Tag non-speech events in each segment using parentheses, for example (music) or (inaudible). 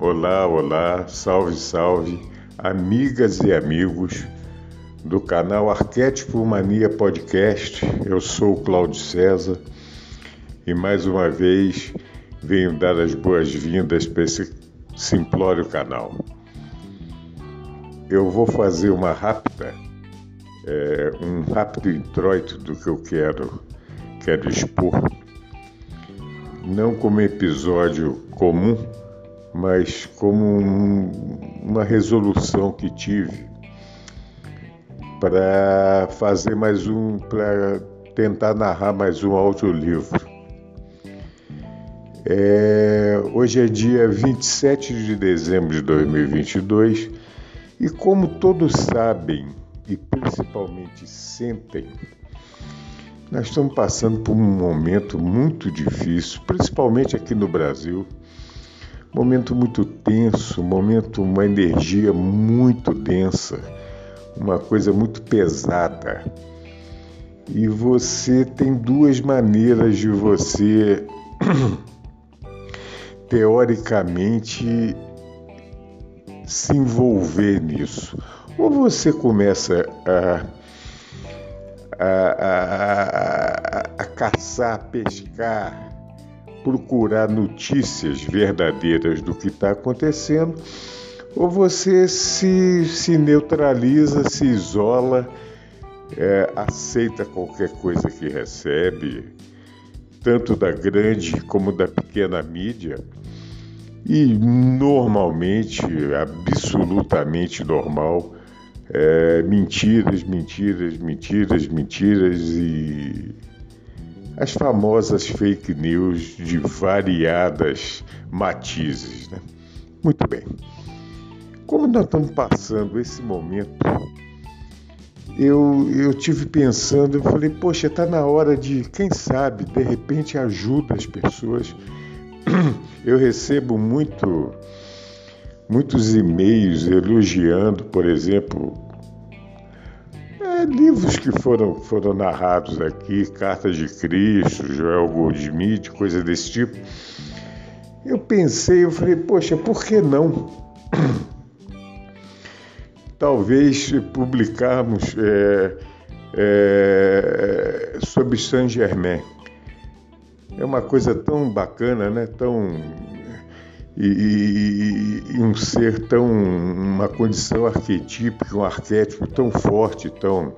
olá, olá, salve, salve, amigas e amigos do canal Arquétipo Mania Podcast. Eu sou o Cláudio César e mais uma vez venho dar as boas-vindas para esse simplório canal. Eu vou fazer uma rápida, é, um rápido introito do que eu quero, quero expor, não como episódio comum, mas como um, uma resolução que tive para fazer mais um, para tentar narrar mais um audiolivro. É, hoje é dia 27 de dezembro de 2022 e, como todos sabem e principalmente sentem, nós estamos passando por um momento muito difícil, principalmente aqui no Brasil Momento muito tenso, momento, uma energia muito densa, uma coisa muito pesada. E você tem duas maneiras de você, (clears throat) teoricamente, se envolver nisso. Ou você começa a, a, a, a, caçar, a pescar, procurar notícias verdadeiras do que está acontecendo, ou você se, se neutraliza, se isola, é, aceita qualquer coisa que recebe, tanto da grande como da pequena mídia, e normalmente, absolutamente normal, é, mentiras, mentiras, mentiras, mentiras e as famosas fake news de variadas matizes. Né? Muito bem. Como nós estamos passando esse momento, eu, eu tive pensando, eu falei, poxa, está na hora de, quem sabe, de repente ajuda as pessoas. (clears throat) Eu recebo muito, muitos e-mails elogiando, por exemplo, é, livros que foram, foram narrados aqui, Cartas de Cristo, Joel Goldsmith, coisa desse tipo. Eu pensei, eu falei, poxa, por que não? (clears throat) Talvez publicarmos é, é, sobre Saint Germain. É uma coisa tão bacana, né? tão e, e, um ser tão, uma condição arquetípica, um arquétipo tão forte, tão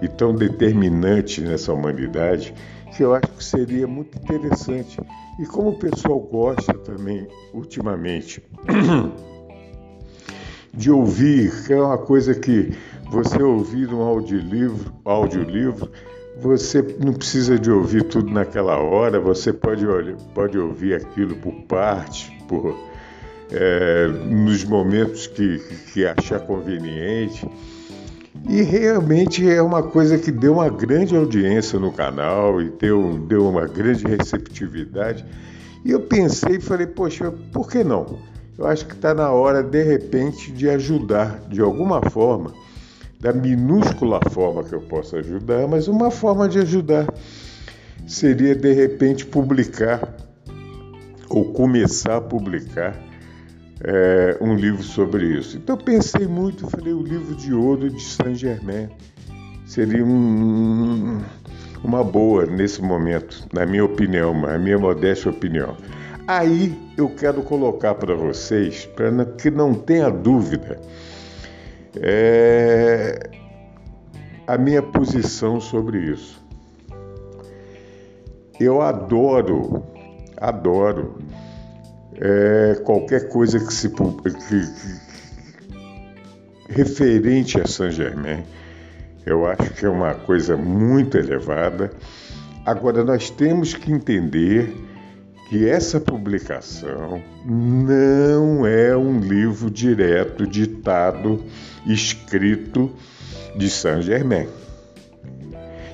e tão determinante nessa humanidade, que eu acho que seria muito interessante. E como o pessoal gosta também, ultimamente, (clears throat) de ouvir, que é uma coisa que você ouvir um audiolivro, audiolivro você não precisa de ouvir tudo naquela hora, você pode, pode ouvir aquilo por parte, por, é, nos momentos que, que achar conveniente. E realmente é uma coisa que deu uma grande audiência no canal e deu, deu uma grande receptividade. E eu pensei e falei, poxa, por que não? Eu acho que está na hora, de repente, de ajudar de alguma forma da minúscula forma que eu possa ajudar, mas uma forma de ajudar seria de repente publicar ou começar a publicar é, um livro sobre isso. Então pensei muito, falei o livro de ouro de Saint Germain seria um, uma boa nesse momento, na minha opinião, na minha modesta opinião. Aí eu quero colocar para vocês, para que não tenha dúvida, é a minha posição sobre isso. Eu adoro, adoro é, qualquer coisa que se que, que, referente a Saint Germain. Eu acho que é uma coisa muito elevada. Agora nós temos que entender que essa publicação não é livro direto, ditado, escrito de Saint Germain.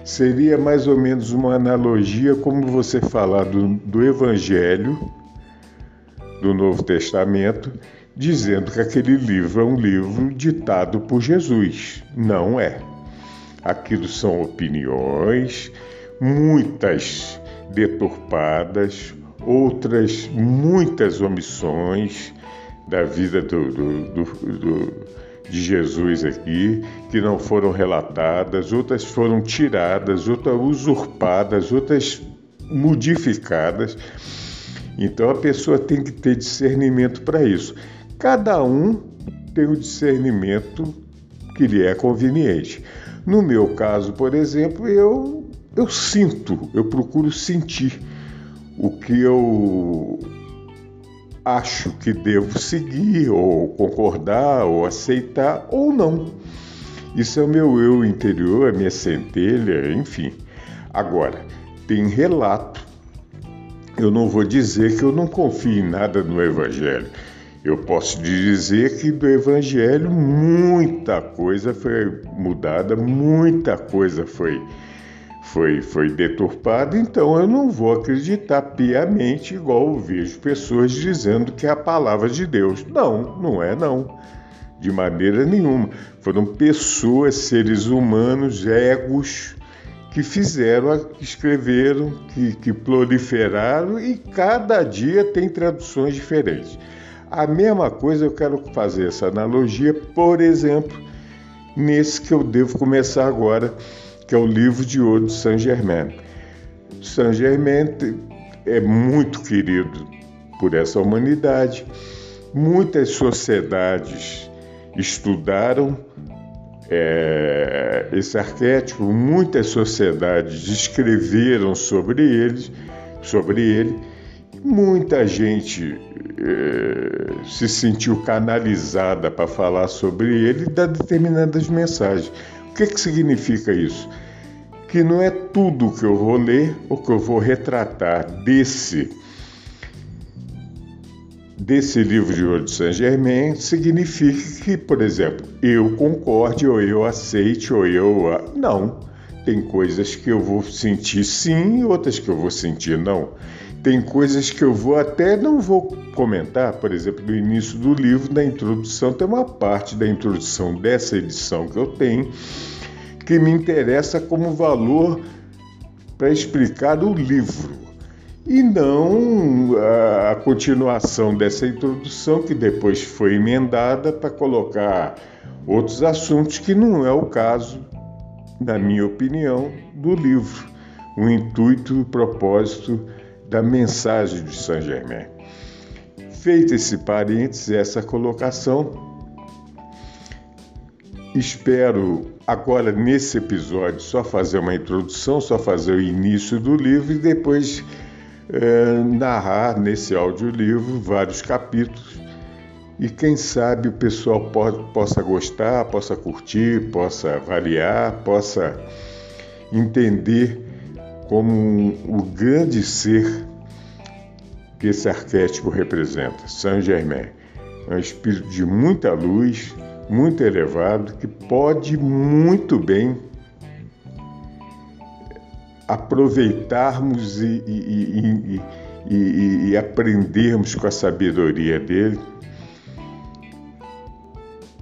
Seria mais ou menos uma analogia como você falar do, do Evangelho do Novo Testamento, dizendo que aquele livro é um livro ditado por Jesus. Não é. Aquilo são opiniões, muitas deturpadas, outras muitas omissões da vida do, do, do, de Jesus aqui, que não foram relatadas, outras foram tiradas, outras usurpadas, outras modificadas. Então a pessoa tem que ter discernimento para isso. Cada um tem o discernimento que lhe é conveniente. No meu caso, por exemplo, eu, eu sinto, eu procuro sentir o que eu acho que devo seguir, ou concordar, ou aceitar, ou não. Isso é o meu eu interior, a minha centelha, enfim. Agora, tem relato. Eu não vou dizer que eu não confio em nada no Evangelho. Eu posso dizer que do Evangelho muita coisa foi mudada, muita coisa foi, foi, foi deturpada, então eu não vou acreditar piamente igual eu vejo pessoas dizendo que é a palavra de Deus. Não, não é não. De maneira nenhuma. Foram pessoas, seres humanos, egos, que fizeram, que escreveram, que, que proliferaram e cada dia tem traduções diferentes. A mesma coisa eu quero fazer essa analogia, por exemplo, nesse que eu devo começar agora, que é o livro de ouro de Saint Germain. Saint Germain é muito querido por essa humanidade. Muitas sociedades estudaram é, esse arquétipo, muitas sociedades escreveram sobre eles, sobre ele. Muita gente eh, se sentiu canalizada para falar sobre ele e dar determinadas mensagens. Que, que significa isso? Que não é tudo que eu vou ler ou que eu vou retratar desse desse livro de ouro de Saint Germain significa que, por exemplo, eu concorde ou eu aceite ou eu não. Tem coisas que eu vou sentir sim, outras que eu vou sentir não. Tem coisas que eu vou até não vou comentar, por exemplo, no início do livro, na introdução, tem uma parte da introdução dessa edição que eu tenho que me interessa como valor para explicar o livro e não a continuação dessa introdução que depois foi emendada para colocar outros assuntos que não é o caso, na minha opinião, do livro. O intuito o propósito da mensagem de Saint Germain. Feito esse parênteses, essa colocação, espero agora nesse episódio só fazer uma introdução, só fazer o início do livro e depois é, narrar nesse audiolivro vários capítulos e quem sabe o pessoal pode, possa gostar, possa curtir, possa avaliar, possa entender como o grande ser que esse arquétipo representa, Saint Germain. É um espírito de muita luz, muito elevado, que pode muito bem aproveitarmos e, e, e, e, aprendermos com a sabedoria dele,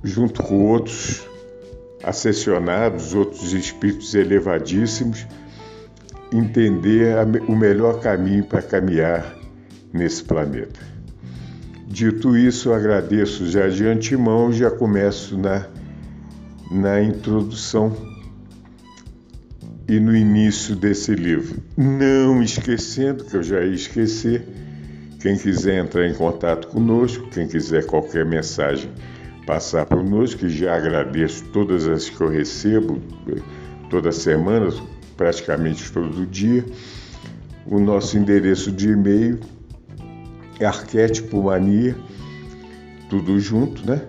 junto com outros acessionados, outros espíritos elevadíssimos entender o melhor caminho para caminhar nesse planeta. Dito isso, agradeço já de antemão já começo na, na introdução e no início desse livro. Não esquecendo, que eu já ia esquecer, quem quiser entrar em contato conosco, quem quiser qualquer mensagem passar para nós, que já agradeço todas as que eu recebo toda semana, praticamente todo dia. O nosso endereço de e-mail é arquétipomania, tudo junto, né?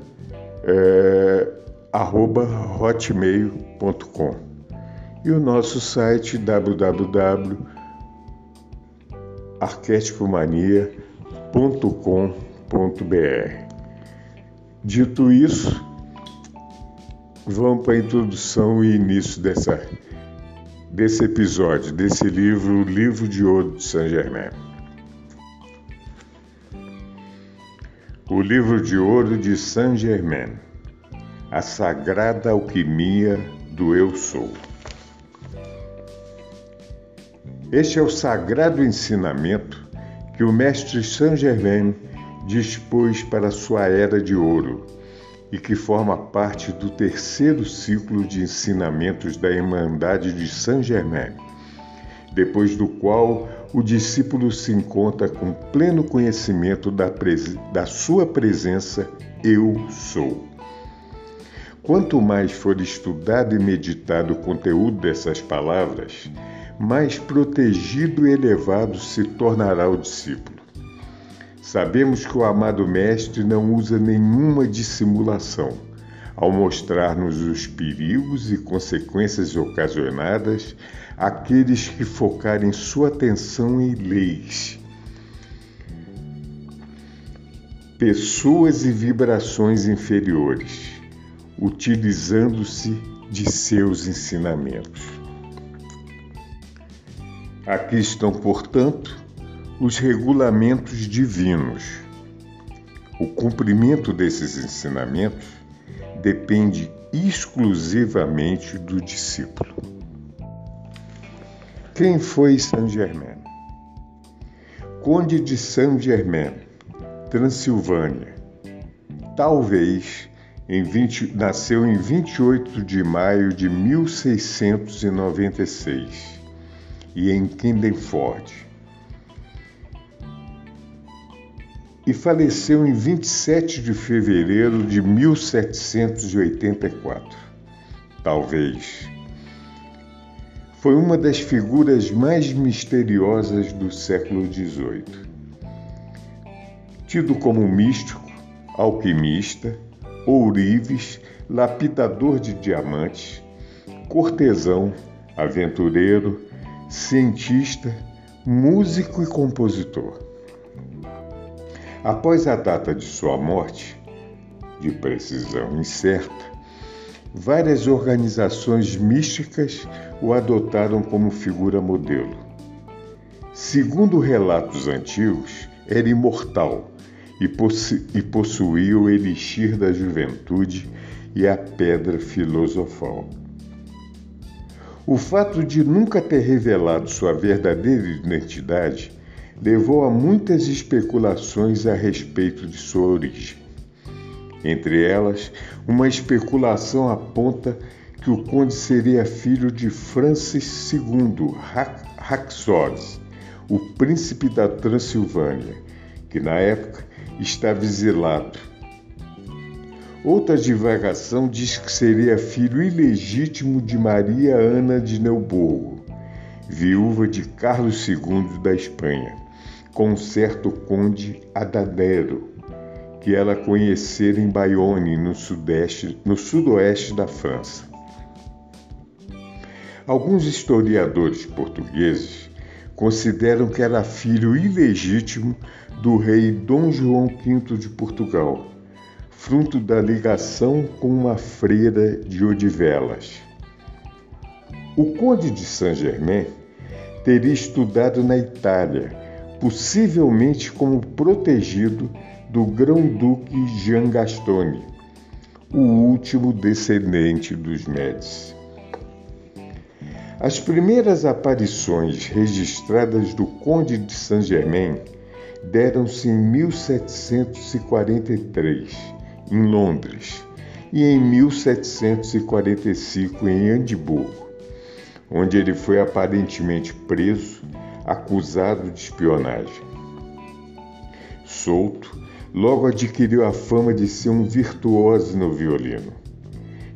É, arroba hotmail.com e o nosso site www.arquetipomania.com.br. Dito isso, vamos para a introdução e início dessa, desse episódio, desse livro, Livro de Ouro de Saint Germain. O Livro de Ouro de Saint Germain, a sagrada alquimia do Eu Sou. Este é o sagrado ensinamento que o mestre Saint Germain dispôs para sua era de ouro e que forma parte do terceiro ciclo de ensinamentos da Irmandade de Saint Germain, depois do qual o discípulo se encontra com pleno conhecimento da, da sua presença Eu Sou. Quanto mais for estudado e meditado o conteúdo dessas palavras, mais protegido e elevado se tornará o discípulo. Sabemos que o amado Mestre não usa nenhuma dissimulação ao mostrar-nos os perigos e consequências ocasionadas àqueles que focarem sua atenção em leis, pessoas e vibrações inferiores, utilizando-se de seus ensinamentos. Aqui estão, portanto, os regulamentos divinos. O cumprimento desses ensinamentos depende exclusivamente do discípulo. Quem foi Saint Germain? Conde de Saint Germain, Transilvânia. Talvez em 20, nasceu em 28 de maio de 1696 e em Kindenford. E faleceu em 27 de fevereiro de 1784. Talvez. Foi uma das figuras mais misteriosas do século XVIII. Tido como místico, alquimista, ourives, lapidador de diamantes, cortesão, aventureiro, cientista, músico e compositor. Após a data de sua morte, de precisão incerta, várias organizações místicas o adotaram como figura modelo. Segundo relatos antigos, era imortal e, possu e possuía o elixir da juventude e a pedra filosofal. O fato de nunca ter revelado sua verdadeira identidade levou a muitas especulações a respeito de sua origem. Entre elas, uma especulação aponta que o conde seria filho de Francis II Haxorus, o príncipe da Transilvânia, que na época estava exilado Outra divagação diz que seria filho ilegítimo de Maria Ana de Neuburgo, viúva de Carlos II da Espanha, com certo conde Adadero, que ela conhecera em Bayonne, no, sudeste, no sudoeste da França. Alguns historiadores portugueses consideram que era filho ilegítimo do rei Dom João V de Portugal fruto da ligação com uma freira de Odivelas. O conde de Saint-Germain teria estudado na Itália, possivelmente como protegido do grão-duque Jean Gastone, o último descendente dos Médici. As primeiras aparições registradas do Conde de Saint-Germain deram-se em 1743 em Londres, e em 1745 em Edimburgo, onde ele foi aparentemente preso, acusado de espionagem. Solto, logo adquiriu a fama de ser um virtuoso no violino.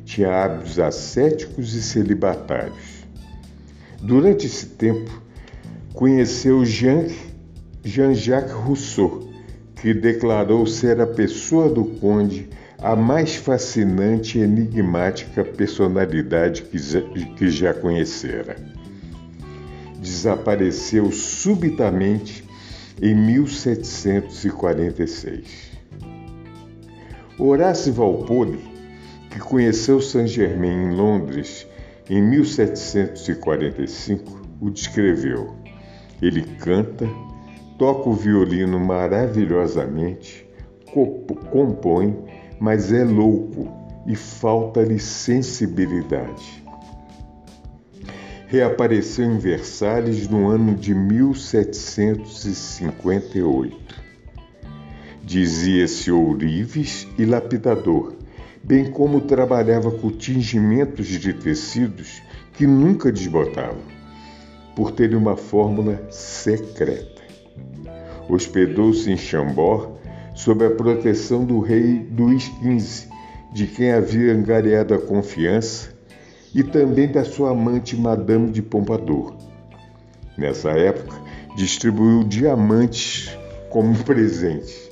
Tinha hábitos ascéticos e celibatários. Durante esse tempo, conheceu Jean-Jacques Rousseau, que declarou ser a pessoa do conde a mais fascinante e enigmática personalidade que já, que já conhecera. Desapareceu subitamente em 1746. Horácio Walpole, que conheceu Saint-Germain em Londres em 1745, o descreveu. Ele canta, toca o violino maravilhosamente, compõe, mas é louco e falta-lhe sensibilidade. Reapareceu em Versalhes no ano de 1758. Dizia-se ourives e lapidador, bem como trabalhava com tingimentos de tecidos que nunca desbotavam, por ter uma fórmula secreta. Hospedou-se em Chambord sob a proteção do rei Luís XV, de quem havia angariado a confiança, e também da sua amante Madame de Pompadour. Nessa época, distribuiu diamantes como (laughs) presente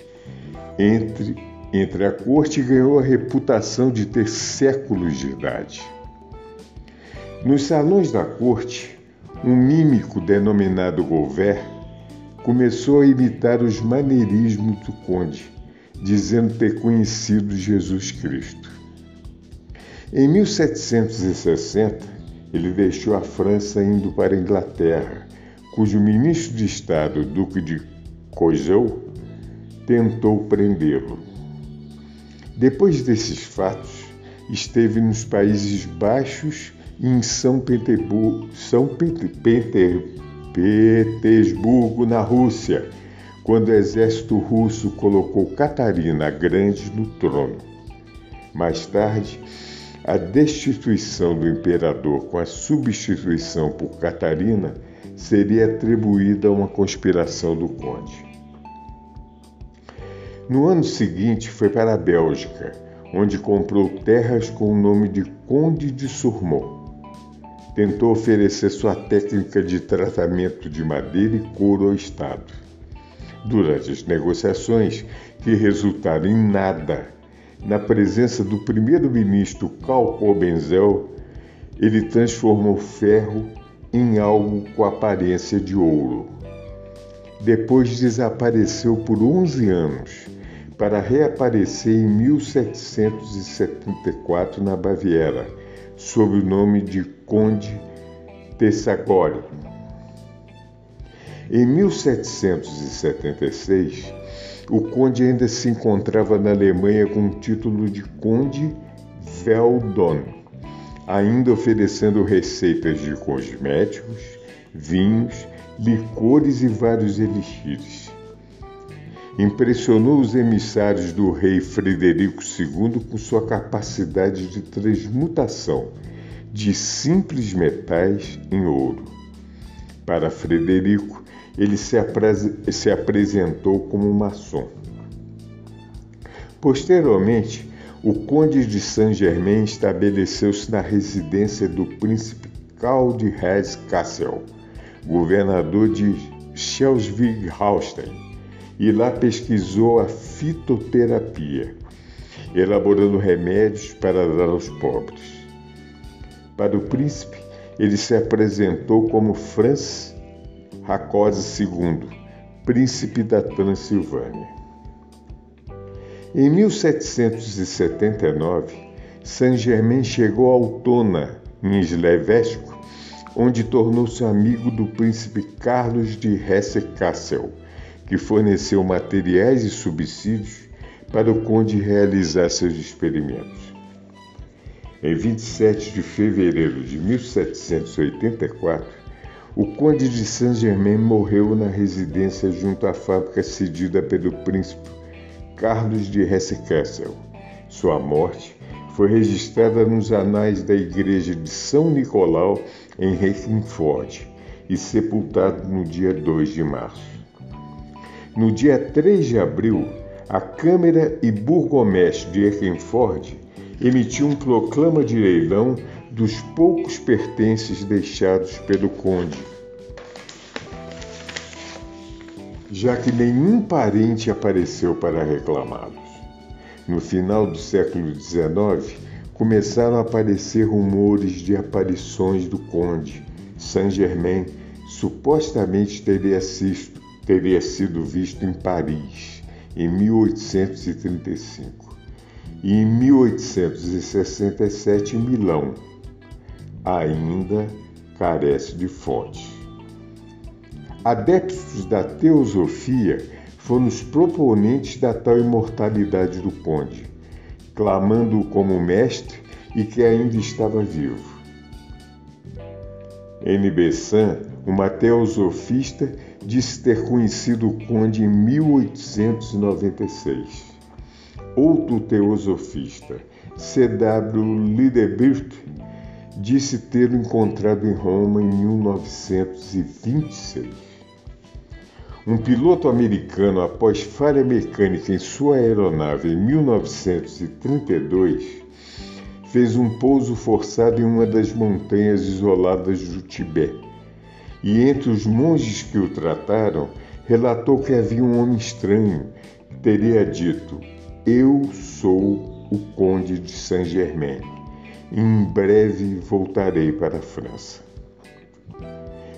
entre, entre a corte ganhou a reputação de ter séculos de idade. Nos salões da corte, um mímico denominado Gouvert começou a imitar os maneirismos do conde, dizendo ter conhecido Jesus Cristo. Em 1760, ele deixou a França indo para a Inglaterra, cujo ministro de Estado, Duque de Choiseul, tentou prendê-lo. Depois desses fatos, esteve nos Países Baixos e em São São Petersburgo, na Rússia, quando o exército russo colocou Catarina Grande no trono. Mais tarde, a destituição do imperador com a substituição por Catarina seria atribuída a uma conspiração do conde. No ano seguinte, foi para a Bélgica, onde comprou terras com o nome de Conde de Surmont. Tentou oferecer sua técnica de tratamento de madeira e couro ao Estado. Durante as negociações, que resultaram em nada, na presença do primeiro-ministro Karl Benzel, ele transformou ferro em algo com aparência de ouro. Depois desapareceu por 11 anos para reaparecer em 1774 na Baviera, sob o nome de Conde Tessagori. Em 1776, o conde ainda se encontrava na Alemanha com o título de Conde Veldon, ainda oferecendo receitas de cosméticos, vinhos, licores e vários elixires impressionou os emissários do rei Frederico II com sua capacidade de transmutação de simples metais em ouro. Para Frederico, ele se, se apresentou como maçom. Posteriormente, o conde de Saint-Germain estabeleceu-se na residência do príncipe Karl de Hesse-Kassel, governador de Schleswig-Holstein e lá pesquisou a fitoterapia, elaborando remédios para dar aos pobres. Para o príncipe, ele se apresentou como Franz Rákóczi II, príncipe da Transilvânia. Em 1779, Saint-Germain chegou a Altona, em Slevesco, onde tornou-se amigo do príncipe Carlos de Hesse-Kassel, que forneceu materiais e subsídios para o conde realizar seus experimentos. Em 27 de fevereiro de 1784, o conde de Saint-Germain morreu na residência junto à fábrica cedida pelo príncipe Carlos de Hesse-Kassel. Sua morte foi registrada nos anais da igreja de São Nicolau em Reckingford e sepultado no dia 2 de março. No dia 3 de abril, a Câmara e Burgomestre de Eckernford emitiu um proclama de leilão dos poucos pertences deixados pelo conde, já que nenhum parente apareceu para reclamá-los. No final do século XIX, começaram a aparecer rumores de aparições do conde. Saint-Germain supostamente teria sido teria sido visto em Paris em 1835. e em 1867 em Milão. Ainda carece de fonte. Adeptos da teosofia foram os proponentes da tal imortalidade do conde, clamando-o como mestre e que ainda estava vivo. N. Bessan, uma teosofista, disse ter conhecido o conde em 1896. Outro teosofista, C.W. Lidebirt, disse tê-lo encontrado em Roma em 1926. Um piloto americano, após falha mecânica em sua aeronave em 1932, fez um pouso forçado em uma das montanhas isoladas do Tibete. E entre os monges que o trataram, relatou que havia um homem estranho que teria dito: Eu sou o Conde de Saint-Germain. Em breve voltarei para a França.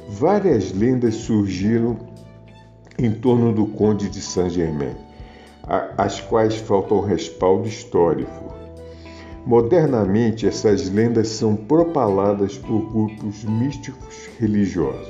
Várias lendas surgiram em torno do Conde de Saint-Germain, às quais falta o respaldo histórico. Modernamente, essas lendas são propaladas por grupos místicos religiosos.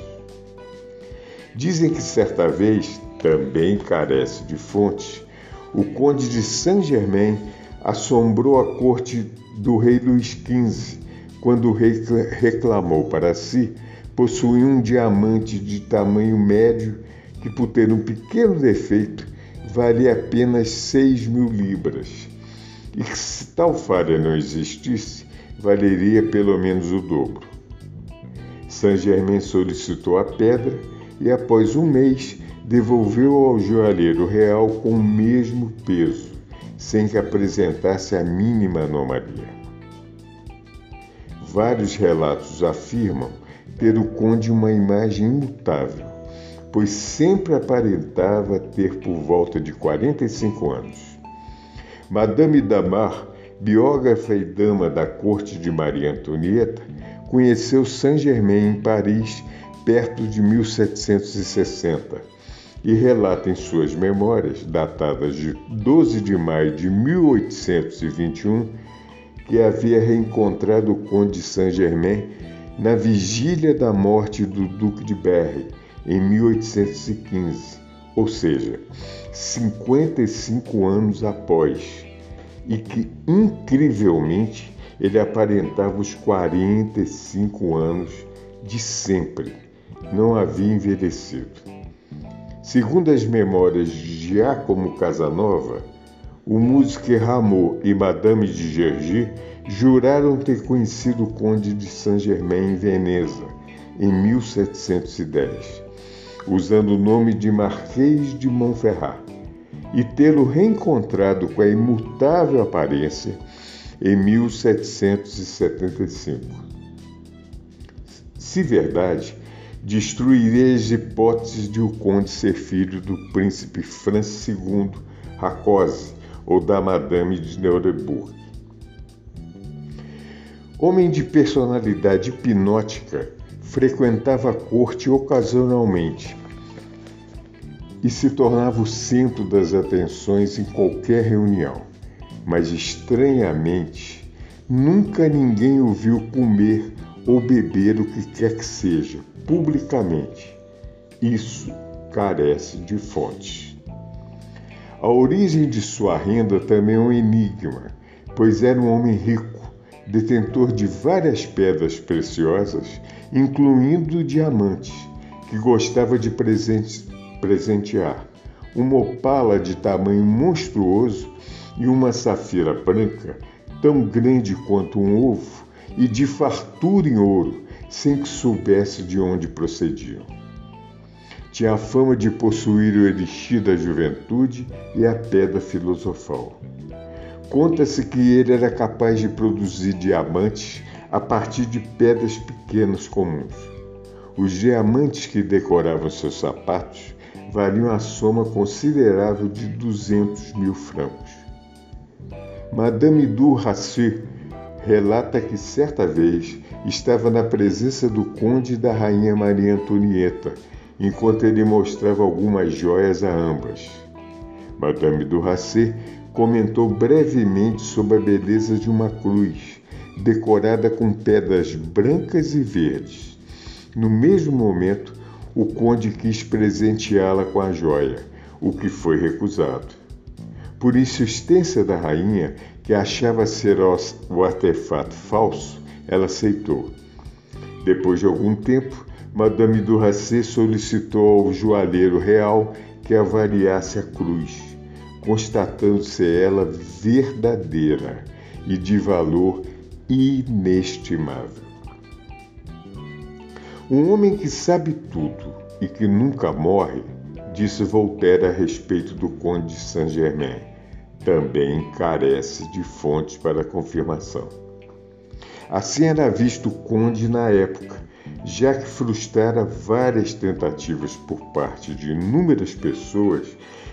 Dizem que certa vez, também carece de fontes, o Conde de Saint-Germain assombrou a corte do rei Luís XV, quando o rei reclamou para si possuir um diamante de tamanho médio que, por ter um pequeno defeito, valia apenas 6 mil libras e que se tal falha não existisse, valeria pelo menos o dobro. Saint-Germain solicitou a pedra e, após um mês, devolveu ao joalheiro real com o mesmo peso, sem que apresentasse a mínima anomalia. Vários relatos afirmam ter o conde uma imagem imutável, pois sempre aparentava ter por volta de 45 anos. Madame Damar, biógrafa e dama da corte de Maria Antonieta, conheceu Saint-Germain em Paris perto de 1760 e relata em suas memórias, datadas de 12 de maio de 1821, que havia reencontrado o Conde de Saint-Germain na vigília da morte do Duque de Berry, em 1815 ou seja, 55 anos após, e que incrivelmente ele aparentava os 45 anos de sempre, não havia envelhecido. Segundo as memórias de Giacomo Casanova, o músico Rameau e Madame de Gergy juraram ter conhecido o Conde de Saint-Germain em Veneza, em 1710 usando o nome de Marquês de Montferrat, e tê-lo reencontrado com a imutável aparência em 1775. Se verdade, destruirei as hipóteses de o conde ser filho do príncipe Francis II Rákóczi ou da Madame de Neureburg. Homem de personalidade hipnótica, frequentava a corte ocasionalmente e se tornava o centro das atenções em qualquer reunião. Mas estranhamente, nunca ninguém o viu comer ou beber o que quer que seja, publicamente. Isso carece de fonte. A origem de sua renda também é um enigma, pois era um homem rico, detentor de várias pedras preciosas incluindo diamantes, que gostava de presentear, uma opala de tamanho monstruoso e uma safira branca tão grande quanto um ovo e de fartura em ouro, sem que soubesse de onde procediam. Tinha a fama de possuir o elixir da juventude e a pedra filosofal. Conta-se que ele era capaz de produzir diamantes a partir de pedras pequenas comuns. Os diamantes que decoravam seus sapatos valiam a soma considerável de 200 mil francos. Madame du Rassi relata que certa vez estava na presença do conde e da rainha Maria Antonieta, enquanto ele mostrava algumas joias a ambas. Madame du Rassi comentou brevemente sobre a beleza de uma cruz, decorada com pedras brancas e verdes. No mesmo momento, o conde quis presenteá-la com a joia, o que foi recusado. Por insistência da rainha, que achava ser o artefato falso, ela aceitou. Depois de algum tempo, Madame Duracé solicitou ao joalheiro real que avaliasse a cruz, constatando-se ela verdadeira e de valor inestimável. Um homem que sabe tudo e que nunca morre, disse Voltaire a respeito do Conde de Saint-Germain, também carece de fontes para confirmação. Assim era visto o Conde na época, já que frustrara várias tentativas por parte de inúmeras pessoas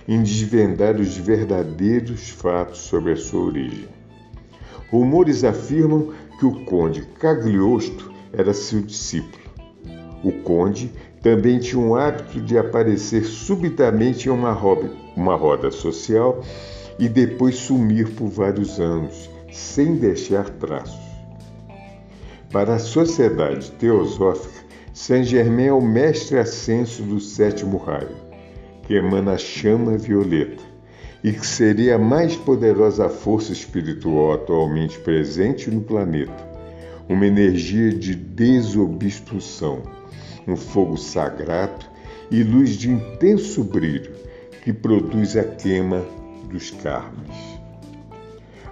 em desvendar os verdadeiros fatos sobre a sua origem. Rumores afirmam que o conde Cagliostro era seu discípulo. O conde também tinha um hábito de aparecer subitamente em uma roda social e depois sumir por vários anos, sem deixar traços. Para a sociedade teosófica, Saint-Germain é o mestre ascenso do sétimo raio, que emana a chama violeta, e que seria a mais poderosa força espiritual atualmente presente no planeta, uma energia de desobstrução, um fogo sagrado e luz de intenso brilho que produz a queima dos karmas.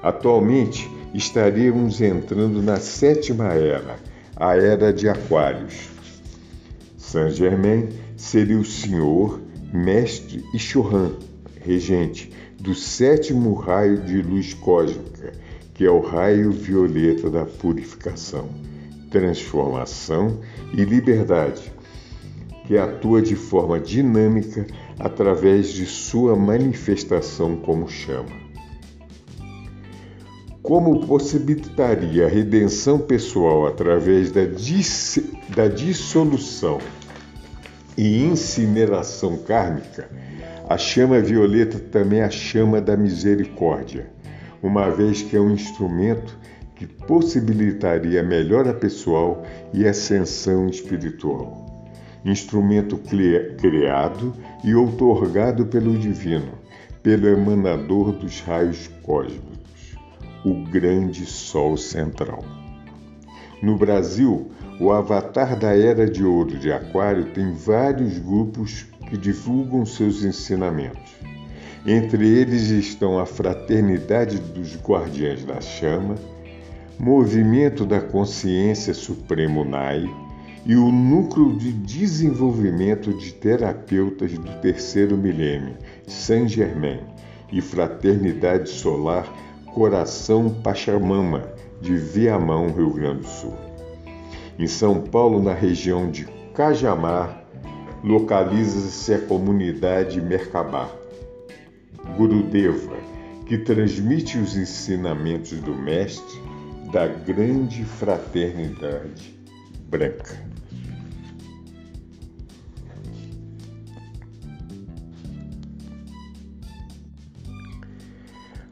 Atualmente estaríamos entrando na sétima era, a era de Aquários. Saint Germain seria o senhor, mestre e Churran, regente do sétimo raio de luz cósmica, que é o raio violeta da purificação, transformação e liberdade, que atua de forma dinâmica através de sua manifestação como chama. Como possibilitaria a redenção pessoal através da, dis da dissolução e incineração kármica, a chama violeta também é a chama da misericórdia, uma vez que é um instrumento que possibilitaria a melhora pessoal e ascensão espiritual. Instrumento criado e outorgado pelo Divino, pelo emanador dos raios cósmicos, o grande Sol Central. No Brasil, o avatar da Era de Ouro de Aquário tem vários grupos que divulgam seus ensinamentos. Entre eles estão a Fraternidade dos Guardiães da Chama, Movimento da Consciência Supremo NAI e o Núcleo de Desenvolvimento de Terapeutas do Terceiro Milênio, Saint Germain, e Fraternidade Solar Coração Pachamama, de Viamão, Rio Grande do Sul. Em São Paulo, na região de Cajamar, localiza-se a comunidade Merkabah, Gurudeva, que transmite os ensinamentos do Mestre da grande fraternidade branca.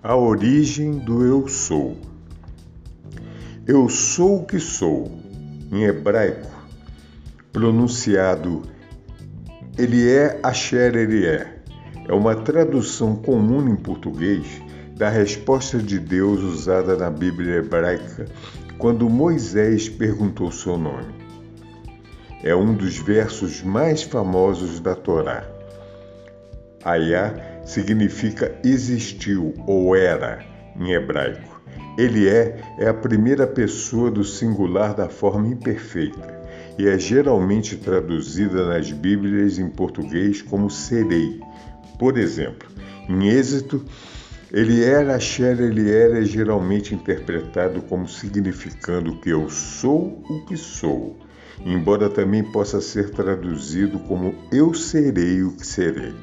A origem do Eu Sou. Eu sou o que sou, em hebraico, pronunciado ele é Asher Ele é. É uma tradução comum em português da resposta de Deus usada na Bíblia hebraica quando Moisés perguntou seu nome. É um dos versos mais famosos da Torá. Ayá significa existiu ou era em hebraico. Ele é é a primeira pessoa do singular da forma imperfeita e é geralmente traduzida nas Bíblias em português como serei. Por exemplo, em Êxito, ele era, Asher, ele era é geralmente interpretado como significando que eu sou o que sou, embora também possa ser traduzido como eu serei o que serei.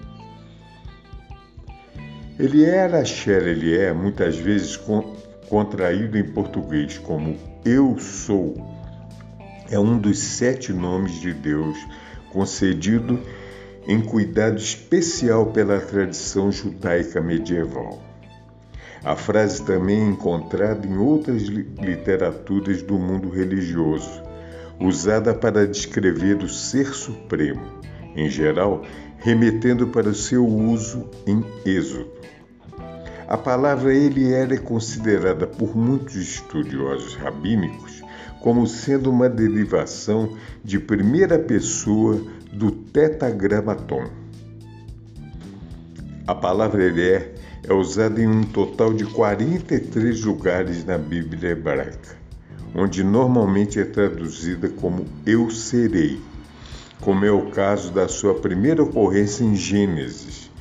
Ele era, Asher, ele é, muitas vezes contraído em português como eu sou, é um dos sete nomes de Deus concedido em cuidado especial pela tradição judaica medieval. A frase também é encontrada em outras literaturas do mundo religioso, usada para descrever o Ser Supremo, em geral, remetendo para o seu uso em Êxodo. A palavra Elier é considerada por muitos estudiosos rabínicos como sendo uma derivação de primeira pessoa do tetragramaton. A palavra Elier é usada em um total de 43 lugares na Bíblia hebraica, onde normalmente é traduzida como eu serei, como é o caso da sua primeira ocorrência em Gênesis,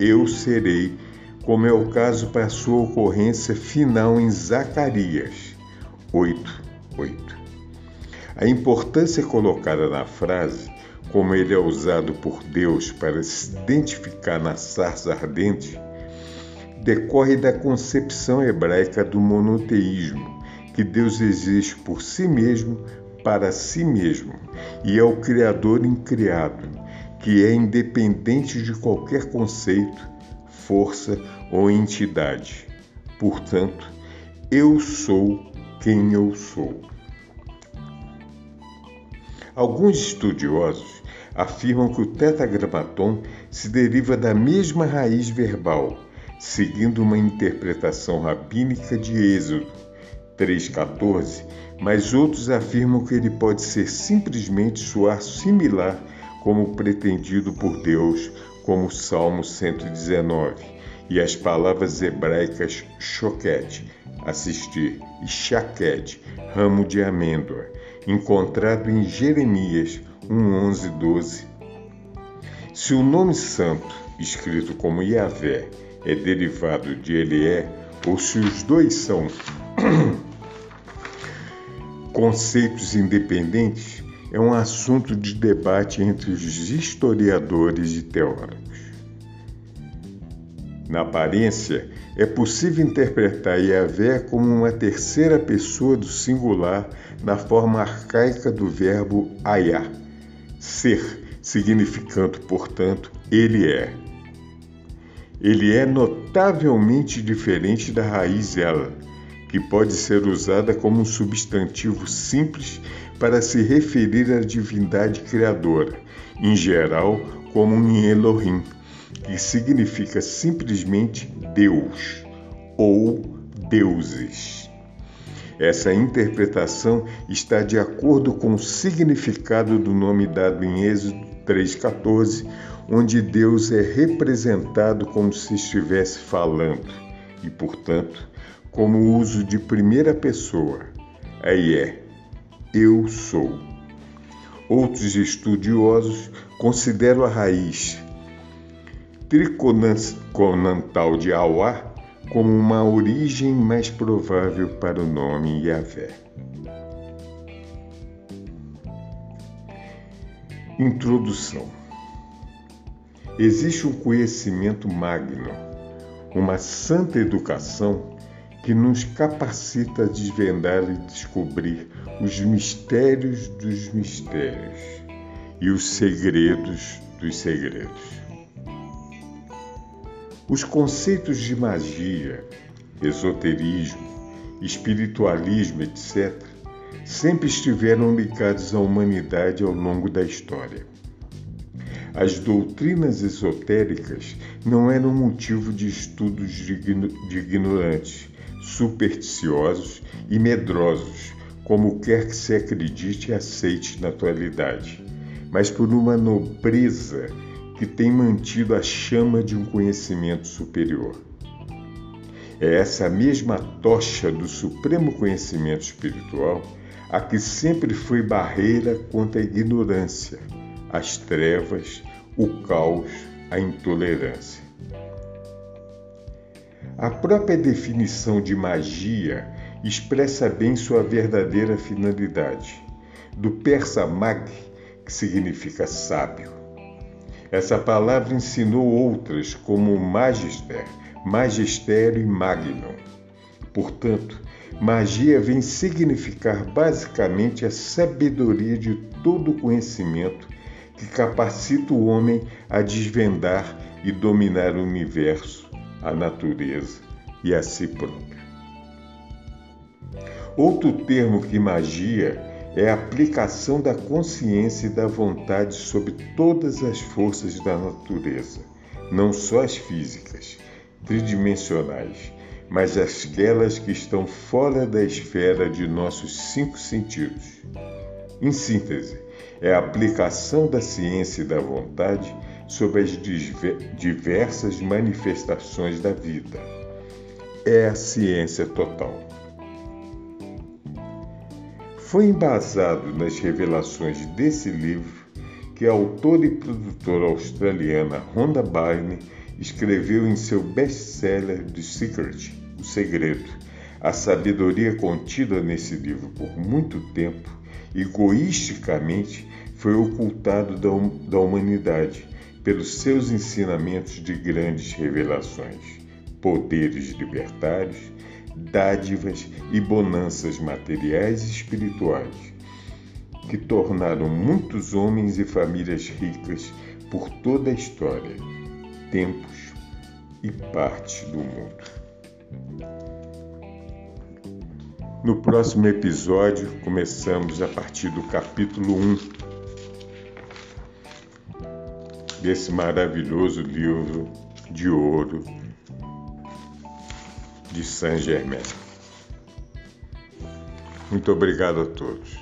eu serei, como é o caso para sua ocorrência final em Zacarias 8, 8. A importância colocada na frase, como ele é usado por Deus para se identificar na sarça ardente, decorre da concepção hebraica do monoteísmo, que Deus existe por si mesmo, para si mesmo, e é o Criador incriado, que é independente de qualquer conceito, força ou entidade. Portanto, eu sou quem eu sou. Alguns estudiosos afirmam que o tetragramaton se deriva da mesma raiz verbal seguindo uma interpretação rabínica de Êxodo 3,14, mas outros afirmam que ele pode ser simplesmente soar similar como pretendido por Deus, como Salmo 119, e as palavras hebraicas choquete, assistir, e chaquete, ramo de amêndoa, encontrado em Jeremias 1:11, 12. Se o nome santo, escrito como Yahvé, é derivado de ele é, ou se os dois são (clears throat) conceitos independentes, é um assunto de debate entre os historiadores e teólogos. Na aparência, é possível interpretar Yahvé como uma terceira pessoa do singular na forma arcaica do verbo ayah, ser, significando, portanto, ele é ele é notavelmente diferente da raiz ela, que pode ser usada como um substantivo simples para se referir à divindade criadora, em geral como um Elohim, que significa simplesmente Deus ou deuses. Essa interpretação está de acordo com o significado do nome dado em Êxodo 3,14, onde Deus é representado como se estivesse falando e, portanto, como uso de primeira pessoa. Aí é, eu sou. Outros estudiosos consideram a raiz triconantal de Auá como uma origem mais provável para o nome Yahvé. Introdução Existe um conhecimento magno, uma santa educação que nos capacita a desvendar e descobrir os mistérios dos mistérios e os segredos dos segredos. Os conceitos de magia, esoterismo, espiritualismo, etc., sempre estiveram ligados à humanidade ao longo da história. As doutrinas esotéricas não eram motivo de estudos de ignorantes, supersticiosos e medrosos, como quer que se acredite e aceite na atualidade, mas por uma nobreza que tem mantido a chama de um conhecimento superior. É essa mesma tocha do supremo conhecimento espiritual a que sempre foi barreira contra a ignorância as trevas, o caos, a intolerância. A própria definição de magia expressa bem sua verdadeira finalidade, do persa mag, que significa sábio. Essa palavra ensinou outras, como magister, magistério e magnum. Portanto, magia vem significar basicamente a sabedoria de todo conhecimento que capacita o homem a desvendar e dominar o universo, a natureza e a si próprio. Outro termo que magia é a aplicação da consciência e da vontade sobre todas as forças da natureza, não só as físicas, tridimensionais, mas aquelas que estão fora da esfera de nossos cinco sentidos. Em síntese, é a aplicação da ciência e da vontade sobre as diversas manifestações da vida. É a ciência total. Foi embasado nas revelações desse livro que a autora e produtora australiana Rhonda Byrne escreveu em seu best-seller The Secret, O Segredo. A sabedoria contida nesse livro por muito tempo, egoisticamente, foi ocultado da, hum, da humanidade pelos seus ensinamentos de grandes revelações, poderes libertários, dádivas e bonanças materiais e espirituais, que tornaram muitos homens e famílias ricas por toda a história, tempos e partes do mundo. No próximo episódio, começamos a partir do capítulo 1 desse maravilhoso livro de ouro de Saint Germain. Muito obrigado a todos.